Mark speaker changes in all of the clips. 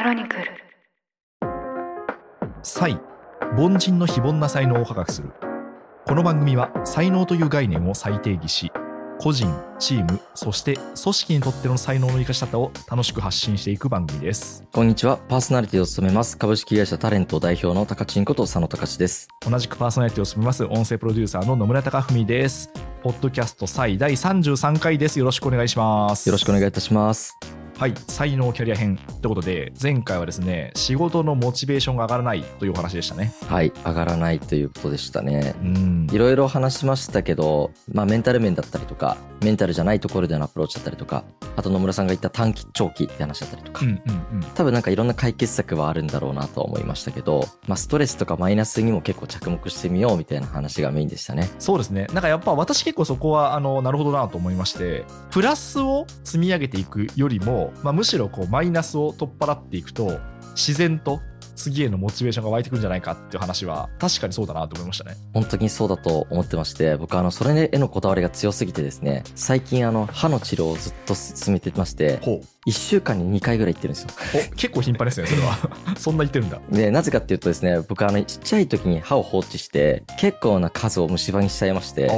Speaker 1: クロニクル
Speaker 2: 才凡人の非凡な才能を科学するこの番組は才能という概念を再定義し個人チームそして組織にとっての才能の生かし方を楽しく発信していく番組です
Speaker 3: こんにちは。パーソナリティを務めます。株式会社タレント代表の高知んこと佐野隆です。
Speaker 2: 同じくパーソナリティを務めます音声プロデューサーの野村貴文ですポッドキャスト才第33回ですよろしくお願いします
Speaker 3: よろしくお願いいたします。
Speaker 2: はい才能キャリア編ということで前回はですね仕事のモチベーションが上がらないというお話でしたね
Speaker 3: はい。上がらないということでしたね。
Speaker 2: うん
Speaker 3: いろいろ話しましたけど、まあメンタル面だったりとか、メンタルじゃないところでのアプローチだったりとか、あと野村さんが言った短期、長期って話だったりとか、
Speaker 2: うんうんうん
Speaker 3: 多分なんかいろんな解決策はあるんだろうなとは思いましたけど、まあストレスとかマイナスにも結構着目してみようみたいな話がメインでしたね。
Speaker 2: そうですねなんかやっぱ私結構そこはあのなるほどなと思いましてプラスを積み上げていくよりも、まあ、むしろこうマイナスを取っ払っていくと自然と次へのモチベーションが湧いてくるんじゃないかっていう話は確かにそうだなと思いましたね。
Speaker 3: 本当にそうだと思ってまして、僕あの、それへのこだわりが強すぎてですね、最近あの、歯の治療をずっと進めてまして、
Speaker 2: ほう。
Speaker 3: 1週間に2回ぐらい行ってるんですよ。
Speaker 2: お結構頻繁ですねそれは。そんな言ってるんだ。
Speaker 3: で、なぜかっていうとですね、僕あの、ちっちゃい時に歯を放置して、結構な数を虫歯にしちゃいまして、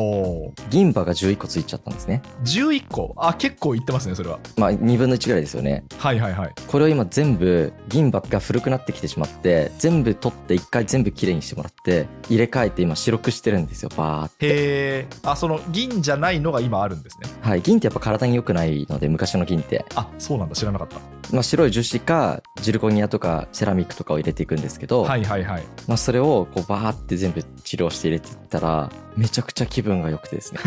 Speaker 3: 銀歯が11個ついちゃったんですね。
Speaker 2: 11個？あ結構言ってますねそれは。
Speaker 3: まあ、2分の1ぐらいですよね。
Speaker 2: はいはいはい。
Speaker 3: これを今全部、銀歯が古くなってきてしまって、全部取って1回全部きれいにしてもらって、入れ替えて今白くしてるんですよ、バーって。
Speaker 2: へえあその銀じゃないのが今あるんですね。
Speaker 3: はい、銀ってやっぱ体に良くないので、昔の銀って。
Speaker 2: あそうなんだ。知らなかった。
Speaker 3: まあ、白い樹脂か、ジルコニアとかセラミックとかを入れていくんですけど、
Speaker 2: はいはいはい。
Speaker 3: まあ、それをこうバーって全部治療して入れていったら、めちゃくちゃ気分が良くてですね。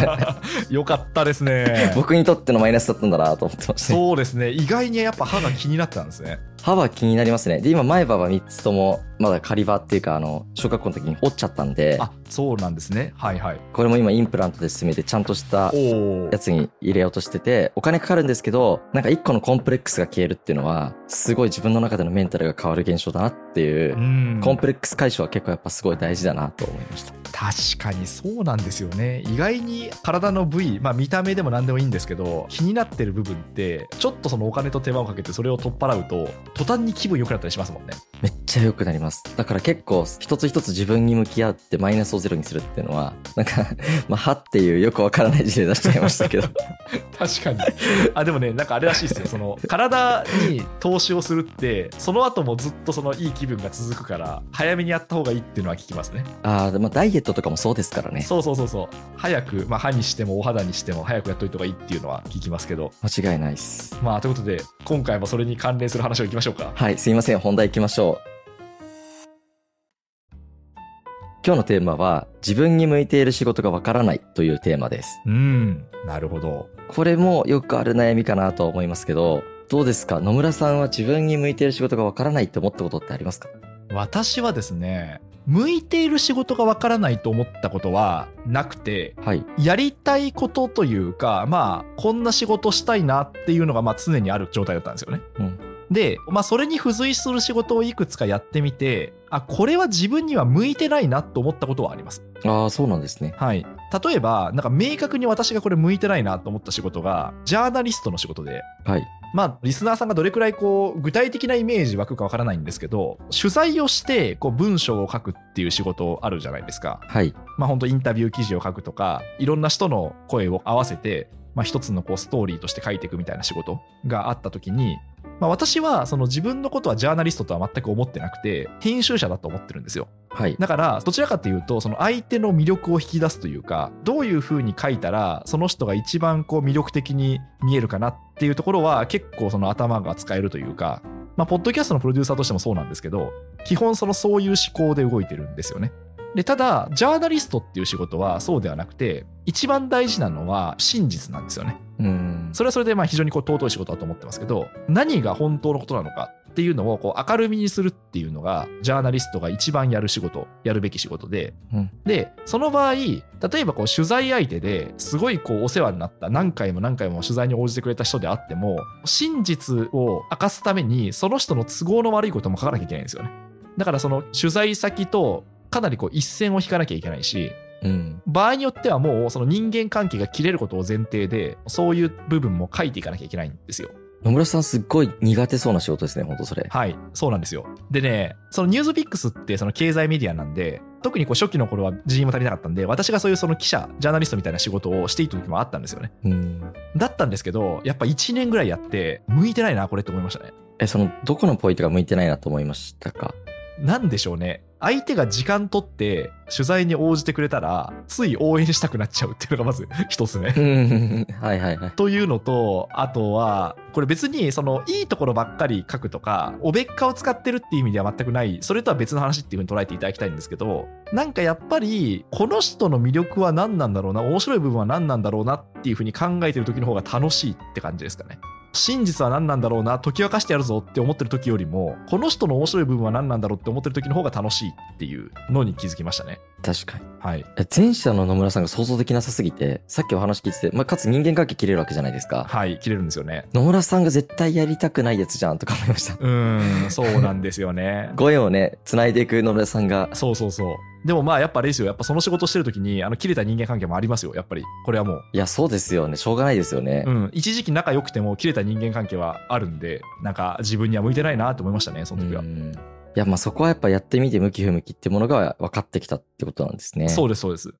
Speaker 2: よかったですね
Speaker 3: 僕にとってのマイナスだったんだなと思ってましたね。
Speaker 2: そうですね意外にやっぱ歯が気になったんですね
Speaker 3: 歯は気になりますね。で、今前歯は3つとも、まだ仮歯っていうか、あの、小学校の時に折っちゃったんで、
Speaker 2: あそうなんですねはいはい
Speaker 3: これも今インプラントで進めてちゃんとしたやつに入れようとしてて、お金かかるんですけど、なんか1個のコンプレックスが消えるっていうのは、すごい自分の中でのメンタルが変わる現象だなっていう、
Speaker 2: うん
Speaker 3: コンプレックス解消は結構やっぱすごい大事だなと思いました。
Speaker 2: 確かにそうなんですよね。意外に体の部位まあ見た目でも何でもいいんですけど気になってる部分ってちょっとそのお金と手間をかけてそれを取っ払うと途端に気分良くなったりしますもんね。
Speaker 3: めっちゃ良くなります。だから結構一つ一つ自分に向き合ってマイナスをゼロにするっていうのは、なんか、まあ、歯っていうよくわからない事例出しちゃいましたけど、
Speaker 2: 確かに。あでもねなんかあれらしいですよ。その体に投資をするってその後もずっとそのいい気分が続くから早めにやった方がいいっていうのは聞きますね。
Speaker 3: ああ、まあダイエットとかもそうですからね。
Speaker 2: そうそうそうそう早く、まあ、歯にしてもお肌にしても早くやっといた方がいいっていうのは聞きますけど
Speaker 3: 間違いないです。
Speaker 2: まあということで今回もそれに関連する話をいきましょうか
Speaker 3: はい、すいません。本題行きましょう。今日のテーマは、自分に向いている仕事がわからないというテーマです。
Speaker 2: うんなるほど
Speaker 3: これもよくある悩みかなと思いますけど、どうですか？野村さんは自分に向いている仕事がわからないって思ったことってありますか？
Speaker 2: 私はですね向いている仕事がわからないと思ったことはなくて
Speaker 3: はい。
Speaker 2: やりたいことというかまあこんな仕事したいなっていうのがまあ常にある状態だったんですよね。
Speaker 3: うん。
Speaker 2: で、まあ、それに付随する仕事をいくつかやってみてあこれは自分には向いてないなと思ったことはあります。
Speaker 3: ああ、そうなんですね。
Speaker 2: はい、例えばなんか明確に私がこれ向いてないなと思った仕事がジャーナリストの仕事で
Speaker 3: はい。
Speaker 2: まあ、リスナーさんがどれくらいこう具体的なイメージ湧くかわからないんですけど取材をしてこう文章を書くっていう仕事あるじゃないですか。
Speaker 3: はい。
Speaker 2: まあ本当インタビュー記事を書くとかいろんな人の声を合わせて、まあ、一つのこうストーリーとして書いていくみたいな仕事があった時に、まあ、私はその自分のことはジャーナリストとは全く思ってなくて編集者だと思ってるんですよ。
Speaker 3: はい。
Speaker 2: だからどちらかというとその相手の魅力を引き出すというかどういうふうに書いたらその人が一番こう魅力的に見えるかなっていうところは結構その頭が使えるというかまあポッドキャストのプロデューサーとしてもそうなんですけど基本そのそういう思考で動いてるんですよね。でただジャーナリストっていう仕事はそうではなくて一番大事なのは真実なんですよね。
Speaker 3: うーん。
Speaker 2: それはそれでまあ非常にこう尊い仕事だと思ってますけど何が本当のことなのかっていうのをこう明るみにするっていうのがジャーナリストが一番やる仕事やるべき仕事で、
Speaker 3: うん
Speaker 2: でその場合例えばこう取材相手ですごいこうお世話になった何回も何回も取材に応じてくれた人であっても真実を明かすためにその人の都合の悪いことも書かなきゃいけないんですよねだからその取材先とかなりこう一線を引かなきゃいけないし
Speaker 3: うん。
Speaker 2: 場合によってはもうその人間関係が切れることを前提でそういう部分も書いていかなきゃいけないんですよ。
Speaker 3: 野村さんすっごい苦手そうな仕事ですね、本当それ。
Speaker 2: はい、そうなんですよ。でね、そのニュースピックスってその経済メディアなんで、特にこう初期の頃は人員も足りなかったんで、私がそういうその記者、ジャーナリストみたいな仕事をしていた時もあったんですよね。
Speaker 3: うん。
Speaker 2: だったんですけど、やっぱ1年ぐらいやって、向いてないな、これって思いましたね。
Speaker 3: え、その、どこのポイントが向いてないなと思いましたか？
Speaker 2: なんでしょうね。相手が時間取って取材に応じてくれたら、つい応援したくなっちゃうっていうのがまず 一つね
Speaker 3: う。ん。はいはいはい。
Speaker 2: というのと、あとは、これ別にそのいいところばっかり書くとか、おべっかを使ってるっていう意味では全くない、それとは別の話っていうふうに捉えていただきたいんですけど、なんかやっぱり、この人の魅力は何なんだろうな、面白い部分は何なんだろうなっていうふうに考えてる時の方が楽しいって感じですかね。真実は何なんだろうな、解き明かしてやるぞって思ってる時よりも、この人の面白い部分は何なんだろうって思ってる時の方が楽しいっていうのに気づきましたね。
Speaker 3: 確かに。
Speaker 2: はい。
Speaker 3: え前者の野村さんが想像できなさすぎて、さっきお話聞いてて、まあ、かつ人間関係切れるわけじゃないですか。
Speaker 2: はい、切れるんですよね。
Speaker 3: 野村さんが絶対やりたくないやつじゃんとか思いました。
Speaker 2: うーん、そうなんですよね。
Speaker 3: ご縁をね、繋いでいく野村さんが、
Speaker 2: そうそうそう。でもまあやっぱあれですよ。やっぱその仕事してる時に、あの、切れた人間関係もありますよ。やっぱり。これはもう。
Speaker 3: いや、そうですよね。しょうがないですよね。
Speaker 2: うん。一時期仲良くても切れた人間関係はあるんで、なんか自分には向いてないなと思いましたね、その時は
Speaker 3: う。んいや、まあそこはやっぱやってみて向き不向きってものが分かってきたってことなんですね。
Speaker 2: そうです、そうです。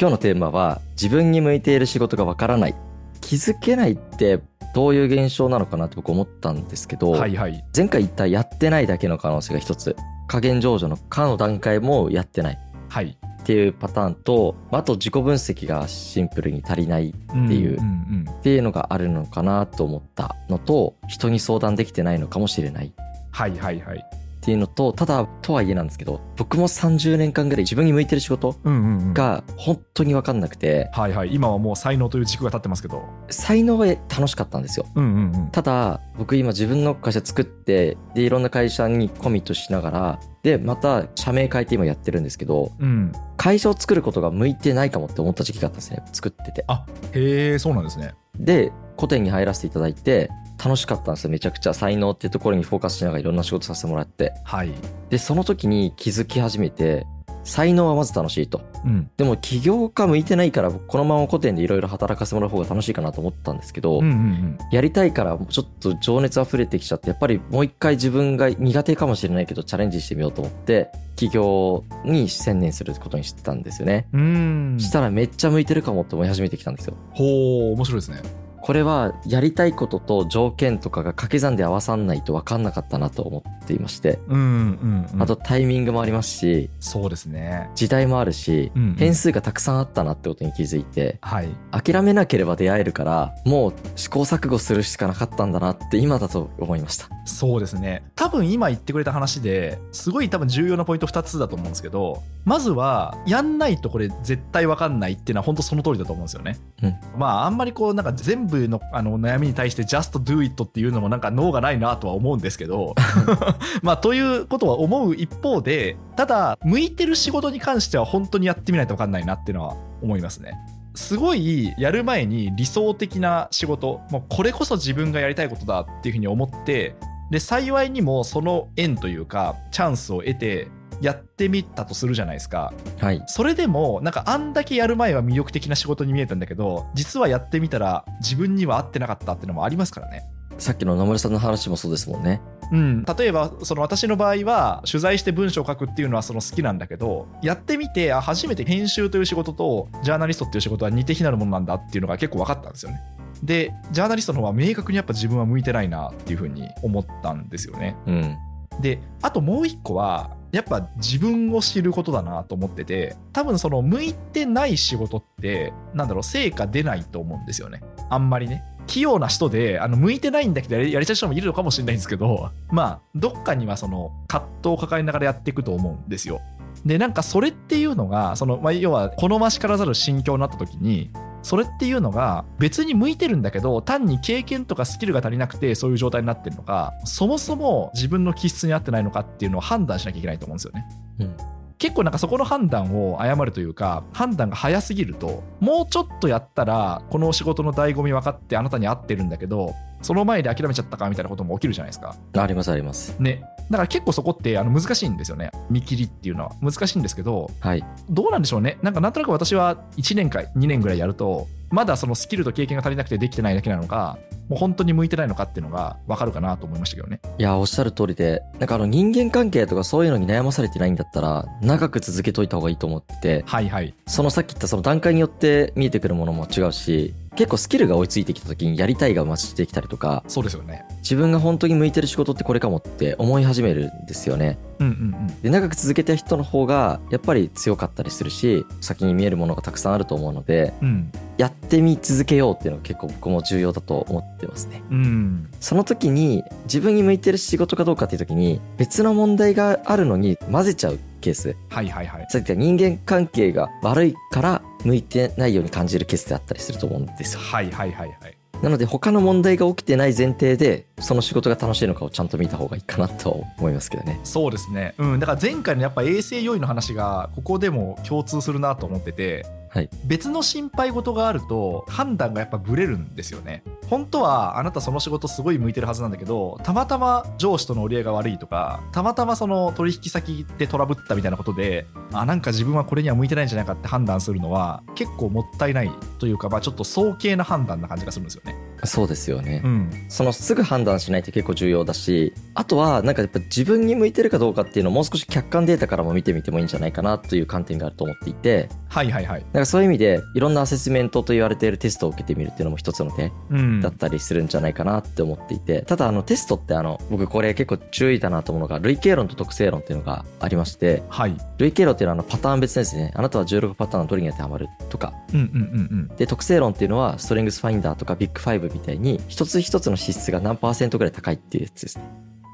Speaker 3: 今日のテーマは、自分に向いている仕事が分からない。気づけないってどういう現象なのかなって僕思ったんですけど、
Speaker 2: はいはい。
Speaker 3: 前回言ったやってないだけの可能性が一つ。加減上場の可の段階もやってない
Speaker 2: はい。
Speaker 3: っていうパターンと、あと自己分析がシンプルに足りないっていう
Speaker 2: うんうん。
Speaker 3: っていうのがあるのかなと思ったのと、人に相談できてないのかもしれないっ
Speaker 2: はいはいはい。
Speaker 3: ていうのと、ただ、とはいえなんですけど、僕も30年間ぐらい自分に向いてる仕事
Speaker 2: うんうんうん。
Speaker 3: が本当にわかんなくて、
Speaker 2: はいはい。今はもう才能という軸が立ってますけど。
Speaker 3: 才能は楽しかったんですよ。
Speaker 2: うんうんうん。
Speaker 3: ただ、僕今自分の会社作って、で、いろんな会社にコミットしながら、で、また社名変えて今やってるんですけど、
Speaker 2: うん。
Speaker 3: 会社を作ることが向いてないかもって思った時期があったんですね。作ってて。
Speaker 2: へえ、そうなんですね。
Speaker 3: で、古典に入らせていただいて、楽しかったんですよ。めちゃくちゃ才能っていうところにフォーカスしながらいろんな仕事させてもらって。
Speaker 2: はい。
Speaker 3: で、その時に気づき始めて、才能はまず楽しいと。
Speaker 2: うん。
Speaker 3: でも起業家向いてないから、このまま古典でいろいろ働かせてもらう方が楽しいかなと思ったんですけど、
Speaker 2: うんうんうん。
Speaker 3: やりたいからちょっと情熱溢れてきちゃって、やっぱりもう一回自分が苦手かもしれないけどチャレンジしてみようと思って、起業に専念することにしてたんですよね。
Speaker 2: うーん。
Speaker 3: したらめっちゃ向いてるかもって思い始めてきたんですよ。
Speaker 2: ほう、面白いですね。
Speaker 3: これはやりたいことと条件とかが掛け算で合わさんないと分かんなかったなと思っていまして、
Speaker 2: うんうんうん。
Speaker 3: あと、タイミングもありますし、
Speaker 2: そうですね。
Speaker 3: 時代もあるし、
Speaker 2: うんうん
Speaker 3: 変数がたくさんあったなってことに気づいて、
Speaker 2: はい。
Speaker 3: 諦めなければ出会えるから、もう試行錯誤するしかなかったんだなって今だと思いました。
Speaker 2: そうですね。多分今言ってくれた話ですごい多分重要なポイント2つだと思うんですけど、まずは、やんないとこれ絶対わかんないっていうのは本当その通りだと思うんですよね。
Speaker 3: うん
Speaker 2: まああんまりこうなんか全部のあの悩みに対して just do it っていうのもなんか脳がないなとは思うんですけど、まあということは思う一方で、ただ向いてる仕事に関しては本当にやってみないとわかんないなっていうのは思いますね。すごいやる前に理想的な仕事もうこれこそ自分がやりたいことだっていうふうに思ってで幸いにもその縁というかチャンスを得てやってみたとするじゃないですか
Speaker 3: はい。
Speaker 2: それでもなんかあんだけやる前は魅力的な仕事に見えたんだけど実はやってみたら自分には合ってなかったっていうのもありますからね
Speaker 3: さっきの野村さんの話もそうですもんね。
Speaker 2: うん、例えばその私の場合は取材して文章を書くっていうのはその好きなんだけどやってみてあ初めて編集という仕事とジャーナリストっていう仕事は似て非なるものなんだっていうのが結構分かったんですよねでジャーナリストの方は明確にやっぱ自分は向いてないなっていうふうに思ったんですよね
Speaker 3: うん。
Speaker 2: であともう一個はやっぱ自分を知ることだなと思ってて多分その向いてない仕事ってなんだろう成果出ないと思うんですよね。あんまりね。器用な人であの向いてないんだけどやりやりたい人もいるのかもしれないんですけどまあどっかにはその葛藤を抱えながらやっていくと思うんですよ。でなんかそれっていうのがその、まあ、要は好ましからざる心境になった時にそれっていうのが別に向いてるんだけど単に経験とかスキルが足りなくてそういう状態になってるのかそもそも自分の気質に合ってないのかっていうのを判断しなきゃいけないと思うんですよね。
Speaker 3: うん。
Speaker 2: 結構なんかそこの判断を誤るというか判断が早すぎるともうちょっとやったらこの仕事の醍醐味分かってあなたに合ってるんだけどその前で諦めちゃったかみたいなことも起きるじゃないですか。
Speaker 3: ありますあります。
Speaker 2: ね。だから結構そこってあの難しいんですよね。見切りっていうのは難しいんですけど
Speaker 3: はい。
Speaker 2: どうなんでしょうね。なんかなんとなく私は1年か2年ぐらいやると、まだそのスキルと経験が足りなくてできてないだけなのか、もう本当に向いてないのかっていうのが分かるかなと思いましたけどね。
Speaker 3: いや、おっしゃる通りで、なんかあの人間関係とかそういうのに悩まされてないんだったら、長く続けといた方がいいと思ってて、
Speaker 2: はいはい。
Speaker 3: そのさっき言ったその段階によって見えてくるものも違うし、結構スキルが追いついてきた時にやりたいが増してきたりとか、
Speaker 2: そうですよね。
Speaker 3: 自分が本当に向いてる仕事ってこれかもって思い始めるんですよね。
Speaker 2: うんうんうん。
Speaker 3: で、長く続けた人の方がやっぱり強かったりするし、先に見えるものがたくさんあると思うので、
Speaker 2: うん。
Speaker 3: やってみ続けようっていうのが結構僕も重要だと思ってますね。
Speaker 2: うん。
Speaker 3: その時に自分に向いてる仕事かどうかっていう時に別の問題があるのに混ぜちゃうケース。
Speaker 2: はいはいはい。
Speaker 3: さっき言った人間関係が悪いから向いてないように感じるケースであったりすると思うんですよ。
Speaker 2: はいはいはいはい。
Speaker 3: なので他の問題が起きてない前提でその仕事が楽しいのかをちゃんと見た方がいいかなとは思いますけどね。
Speaker 2: そうですね。うん。だから前回のやっぱ衛生要因の話がここでも共通するなと思ってて、
Speaker 3: はい。
Speaker 2: 別の心配事があると判断がやっぱブレるんですよね。本当はあなたその仕事すごい向いてるはずなんだけど、たまたま上司との折り合いが悪いとか、たまたまその取引先でトラブったみたいなことで、あ、なんか自分はこれには向いてないんじゃないかって判断するのは結構もったいないというか、まあちょっと早計な判断な感じがするんですよね。
Speaker 3: そうですよね。
Speaker 2: うん。
Speaker 3: そのすぐ判断しないと結構重要だし、あとはなんかやっぱ自分に向いてるかどうかっていうのをもう少し客観データからも見てみてもいいんじゃないかなという観点があると思っていて、
Speaker 2: はいはいはい。
Speaker 3: かそういう意味でいろんなアセスメントと言われているテストを受けてみるっていうのも一つの手
Speaker 2: うん。
Speaker 3: だったりするんじゃないかなって思っていて、ただあのテストってあの僕これ結構注意だなと思うのが類型論と特性論っていうのがありまして、
Speaker 2: はい。
Speaker 3: 類型論っていうのはあのパターン別ですね。あなたは16パターンどれに当てはまるとか。
Speaker 2: うんうんうんうん。
Speaker 3: で、特性論っていうのはストレングスファインダーとかビッグファイブみたいに一つ一つの資質が何パーセントぐらい高いっていうやつです。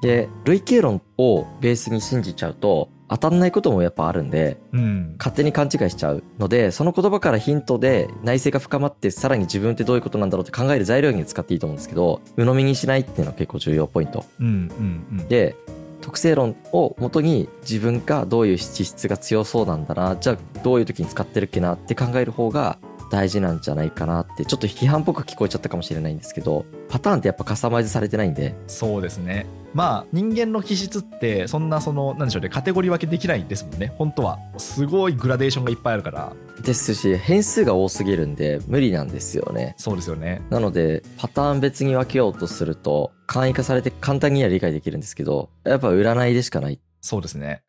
Speaker 3: で、類型論をベースに信じちゃうと当たんないこともやっぱあるんで、
Speaker 2: うん。
Speaker 3: 勝手に勘違いしちゃうので、その言葉からヒントで内政が深まって、さらに自分ってどういうことなんだろうって考える材料に使っていいと思うんですけど、鵜呑みにしないっていうのは結構重要ポイント。
Speaker 2: うんうんうん。
Speaker 3: で、特性論を元に自分がどういう資質が強そうなんだな、じゃあどういう時に使ってるっけなって考える方が大事なんじゃないかなって、ちょっと批判っぽく聞こえちゃったかもしれないんですけど、パターンってやっぱカスタマイズされてないんで、
Speaker 2: そうですね。まあ人間の気質ってそんなそのなんでしょうねカテゴリー分けできないんですもんね本当はすごいグラデーションがいっぱいあるから
Speaker 3: ですし、変数が多すぎるんで無理なんですよね。
Speaker 2: そうですよね
Speaker 3: なので、パターン別に分けようとすると、簡易化されて簡単には理解できるんですけど、やっぱ占いでしかない。
Speaker 2: そうですね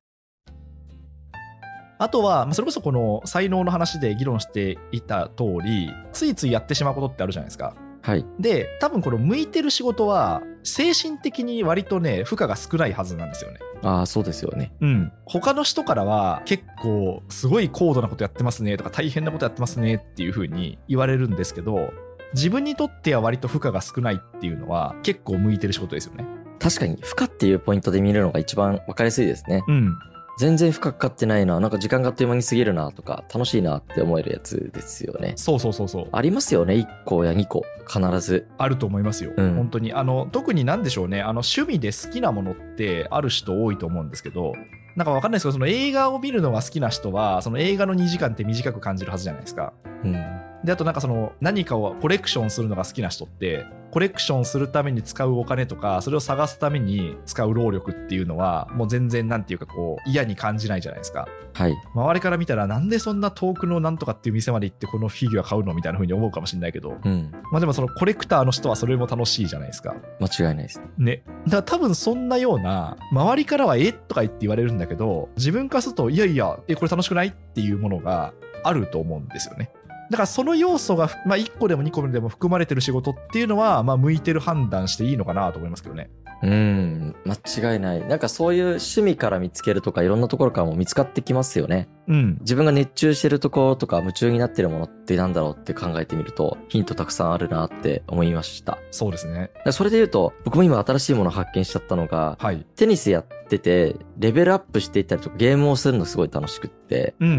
Speaker 2: あとはまあそれこそこの才能の話で議論していた通りついついやってしまうことってあるじゃないですか
Speaker 3: はい。
Speaker 2: で多分この向いてる仕事は精神的に割とね負荷が少ないはずなんですよね
Speaker 3: ああ、そうですよね。
Speaker 2: うん、他の人からは結構すごい高度なことやってますねとか大変なことやってますねっていう風に言われるんですけど自分にとっては割と負荷が少ないっていうのは結構向いてる仕事ですよね。
Speaker 3: 確かに、負荷っていうポイントで見るのが一番分かりやすいですね。
Speaker 2: うん、
Speaker 3: 全然負荷かかってないな、なんか時間があっという間に過ぎるなとか、楽しいなって思えるやつですよね。
Speaker 2: そうそうそうそう
Speaker 3: ありますよね、1個や2個。必ず。
Speaker 2: あると思いますよ、
Speaker 3: うん
Speaker 2: 本当にあの特になんでしょうねあの趣味で好きなものってある人多いと思うんですけどなんかわかんないですけどその映画を見るのが好きな人はその映画の2時間って短く感じるはずじゃないですか。
Speaker 3: うん。
Speaker 2: であとなんかその何かをコレクションするのが好きな人ってコレクションするために使うお金とかそれを探すために使う労力っていうのはもう全然なんていうかこう嫌に感じないじゃないですか
Speaker 3: はい。
Speaker 2: 周りから見たらなんでそんな遠くのなんとかっていう店まで行ってこのフィギュア買うのみたいな風に思うかもしれないけど
Speaker 3: うん。
Speaker 2: まあでもそのコレクターの人はそれも楽しいじゃないですか
Speaker 3: 間違いないです。
Speaker 2: ねだから多分そんなような周りからはえとか言って言われるんだけど自分からするといやいやえこれ楽しくないっていうものがあると思うんですよねだからその要素が、まあ、1個でも2個でも含まれてる仕事っていうのは、まあ、向いてる判断していいのかなと思いますけどね
Speaker 3: うん。間違いない。なんかそういう趣味から見つけるとか、いろんなところからも見つかってきますよね。
Speaker 2: うん
Speaker 3: 自分が熱中してるところとか夢中になってるものってなんだろうって考えてみるとヒントたくさんあるなって思いました。
Speaker 2: そうですね
Speaker 3: らそれで言うと僕も今新しいものを発見しちゃったのが
Speaker 2: はい
Speaker 3: テニスやっててレベルアップしていったりとかゲームをするのすごい楽しくって
Speaker 2: うんうんう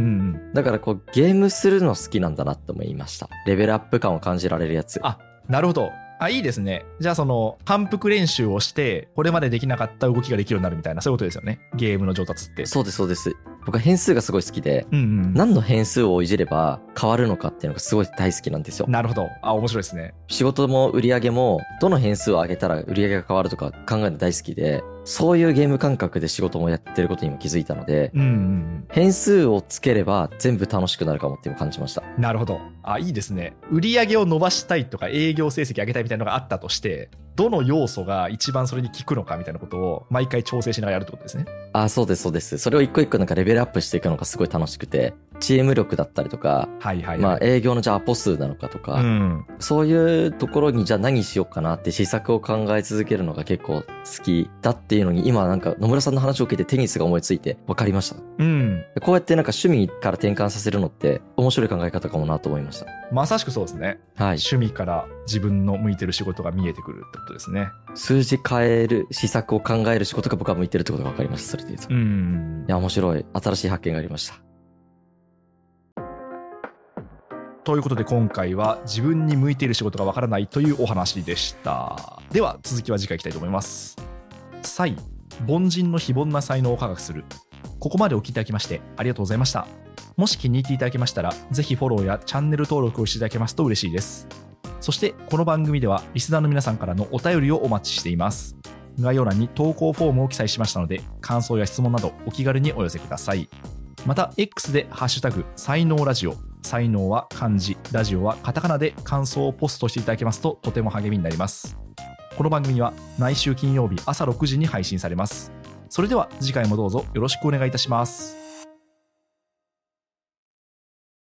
Speaker 2: ん
Speaker 3: だからこうゲームするの好きなんだなって思いました。レベルアップ感を感じられるやつ。
Speaker 2: あなるほどあいいですねじゃあその反復練習をしてこれまでできなかった動きができるようになるみたいなそういうことですよねゲームの上達って
Speaker 3: そうですそうです。僕は変数がすごい好きで、
Speaker 2: うんうん。
Speaker 3: 何の変数をいじれば変わるのかっていうのがすごい大好きなんですよ。
Speaker 2: なるほど。あ、面白いですね。
Speaker 3: 仕事も売り上げも、どの変数を上げたら売り上げが変わるとか考えるの大好きで、そういうゲーム感覚で仕事もやってることにも気づいたので、
Speaker 2: うんうん
Speaker 3: 変数をつければ全部楽しくなるかもっていう感じました。
Speaker 2: うん。なるほど。あ、いいですね。売り上げを伸ばしたいとか営業成績上げたいみたいなのがあったとして、どの要素が一番それに効くのかみたいなことを毎回調整しながらやるってことですね。
Speaker 3: あ、そうです、そうです。それを一個一個なんかレベルアップしていくのがすごい楽しくて、チーム力だったりとか、
Speaker 2: はいはいはい。
Speaker 3: まあ営業のじゃあアポ数なのかとか、
Speaker 2: うん。
Speaker 3: そういうところにじゃあ何しようかなって試作を考え続けるのが結構好きだっていうのに今なんか野村さんの話を聞いてテニスが思いついて分かりました。
Speaker 2: うん。
Speaker 3: こうやってなんか趣味から転換させるのって面白い考え方かもなと思いました。
Speaker 2: まさしくそうですね。
Speaker 3: はい。
Speaker 2: 趣味から自分の向いてる仕事が見えてくるってことですね。
Speaker 3: 数字変える、施策を考える仕事が僕は向いてるってことが分かりました。それで言うと。い
Speaker 2: ん。
Speaker 3: や、面白い。新しい発見がありました。
Speaker 2: ということで今回は自分に向いている仕事がわからないというお話でした。では続きは次回いきたいと思います。才、凡人の非凡な才能を科学する。ここまでお聞きいただきましてありがとうございました。もし気に入っていただけましたら、ぜひフォローやチャンネル登録をしていただけますと嬉しいです。そしてこの番組ではリスナーの皆さんからのお便りをお待ちしています。概要欄に投稿フォームを記載しましたので、感想や質問などお気軽にお寄せください。また X でハッシュタグ才能ラジオ才能は漢字ラジオはカタカナで感想をポストしていただけますととても励みになります。この番組は毎週金曜日朝6時に配信されます。それでは次回もどうぞよろしくお願いいたします。